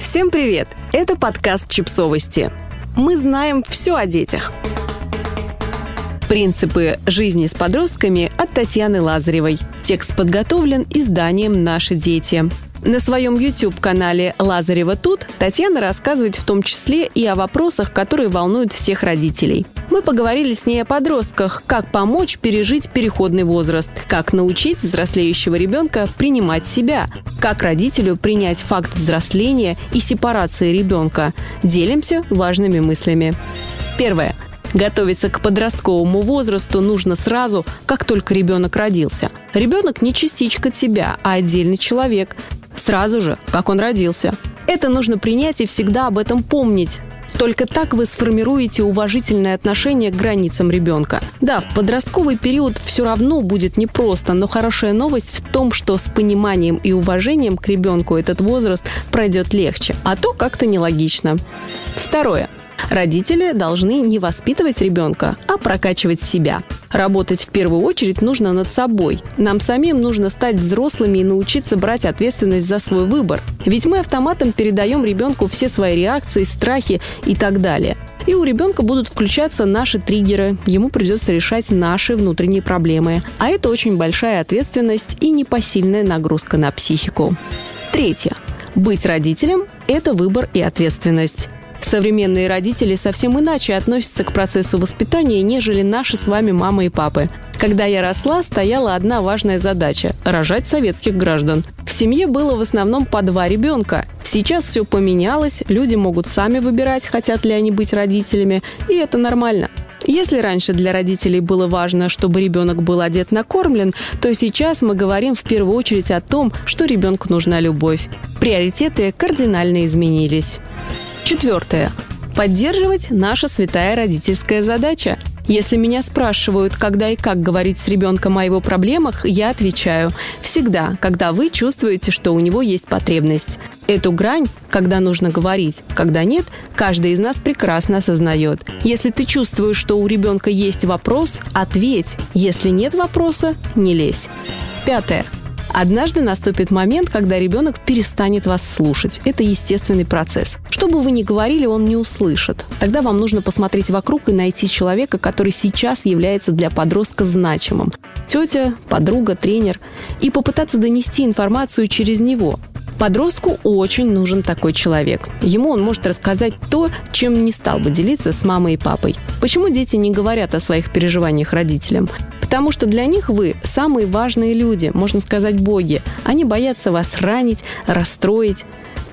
Всем привет! Это подкаст «Чипсовости». Мы знаем все о детях. Принципы жизни с подростками от Татьяны Лазаревой. Текст подготовлен изданием «Наши дети». На своем YouTube-канале «Лазарева тут» Татьяна рассказывает в том числе и о вопросах, которые волнуют всех родителей. Мы поговорили с ней о подростках, как помочь пережить переходный возраст, как научить взрослеющего ребенка принимать себя, как родителю принять факт взросления и сепарации ребенка. Делимся важными мыслями. Первое. Готовиться к подростковому возрасту нужно сразу, как только ребенок родился. Ребенок не частичка тебя, а отдельный человек сразу же, как он родился. Это нужно принять и всегда об этом помнить. Только так вы сформируете уважительное отношение к границам ребенка. Да, в подростковый период все равно будет непросто, но хорошая новость в том, что с пониманием и уважением к ребенку этот возраст пройдет легче, а то как-то нелогично. Второе. Родители должны не воспитывать ребенка, а прокачивать себя. Работать в первую очередь нужно над собой. Нам самим нужно стать взрослыми и научиться брать ответственность за свой выбор. Ведь мы автоматом передаем ребенку все свои реакции, страхи и так далее. И у ребенка будут включаться наши триггеры, ему придется решать наши внутренние проблемы. А это очень большая ответственность и непосильная нагрузка на психику. Третье. Быть родителем – это выбор и ответственность. Современные родители совсем иначе относятся к процессу воспитания, нежели наши с вами мамы и папы. Когда я росла, стояла одна важная задача – рожать советских граждан. В семье было в основном по два ребенка. Сейчас все поменялось, люди могут сами выбирать, хотят ли они быть родителями, и это нормально. Если раньше для родителей было важно, чтобы ребенок был одет накормлен, то сейчас мы говорим в первую очередь о том, что ребенку нужна любовь. Приоритеты кардинально изменились. Четвертое. Поддерживать – наша святая родительская задача. Если меня спрашивают, когда и как говорить с ребенком о его проблемах, я отвечаю – всегда, когда вы чувствуете, что у него есть потребность. Эту грань, когда нужно говорить, когда нет, каждый из нас прекрасно осознает. Если ты чувствуешь, что у ребенка есть вопрос, ответь. Если нет вопроса, не лезь. Пятое. Однажды наступит момент, когда ребенок перестанет вас слушать. Это естественный процесс. Что бы вы ни говорили, он не услышит. Тогда вам нужно посмотреть вокруг и найти человека, который сейчас является для подростка значимым. Тетя, подруга, тренер. И попытаться донести информацию через него. Подростку очень нужен такой человек. Ему он может рассказать то, чем не стал бы делиться с мамой и папой. Почему дети не говорят о своих переживаниях родителям? Потому что для них вы самые важные люди, можно сказать, боги. Они боятся вас ранить, расстроить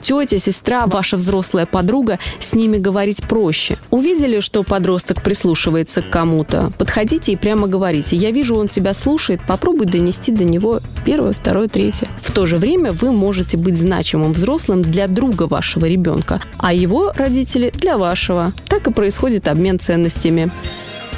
тетя, сестра, ваша взрослая подруга, с ними говорить проще. Увидели, что подросток прислушивается к кому-то, подходите и прямо говорите. Я вижу, он тебя слушает, попробуй донести до него первое, второе, третье. В то же время вы можете быть значимым взрослым для друга вашего ребенка, а его родители для вашего. Так и происходит обмен ценностями.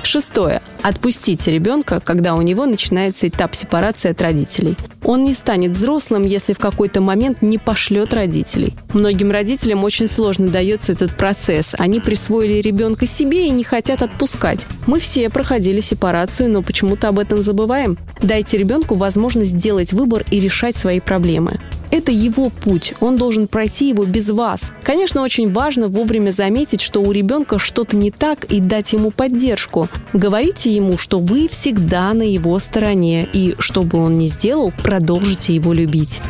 Шестое. Отпустите ребенка, когда у него начинается этап сепарации от родителей. Он не станет взрослым, если в какой-то момент не пошлет родителей. Многим родителям очень сложно дается этот процесс. Они присвоили ребенка себе и не хотят отпускать. Мы все проходили сепарацию, но почему-то об этом забываем. Дайте ребенку возможность сделать выбор и решать свои проблемы. Это его путь, он должен пройти его без вас. Конечно, очень важно вовремя заметить, что у ребенка что-то не так и дать ему поддержку. Говорите ему, что вы всегда на его стороне и, что бы он ни сделал, продолжите его любить.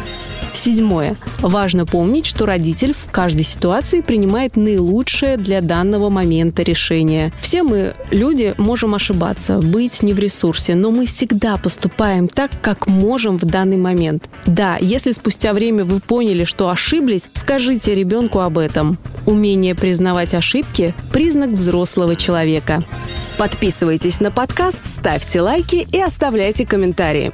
Седьмое. Важно помнить, что родитель в каждой ситуации принимает наилучшее для данного момента решение. Все мы, люди, можем ошибаться, быть не в ресурсе, но мы всегда поступаем так, как можем в данный момент. Да, если спустя время вы поняли, что ошиблись, скажите ребенку об этом. Умение признавать ошибки – признак взрослого человека. Подписывайтесь на подкаст, ставьте лайки и оставляйте комментарии.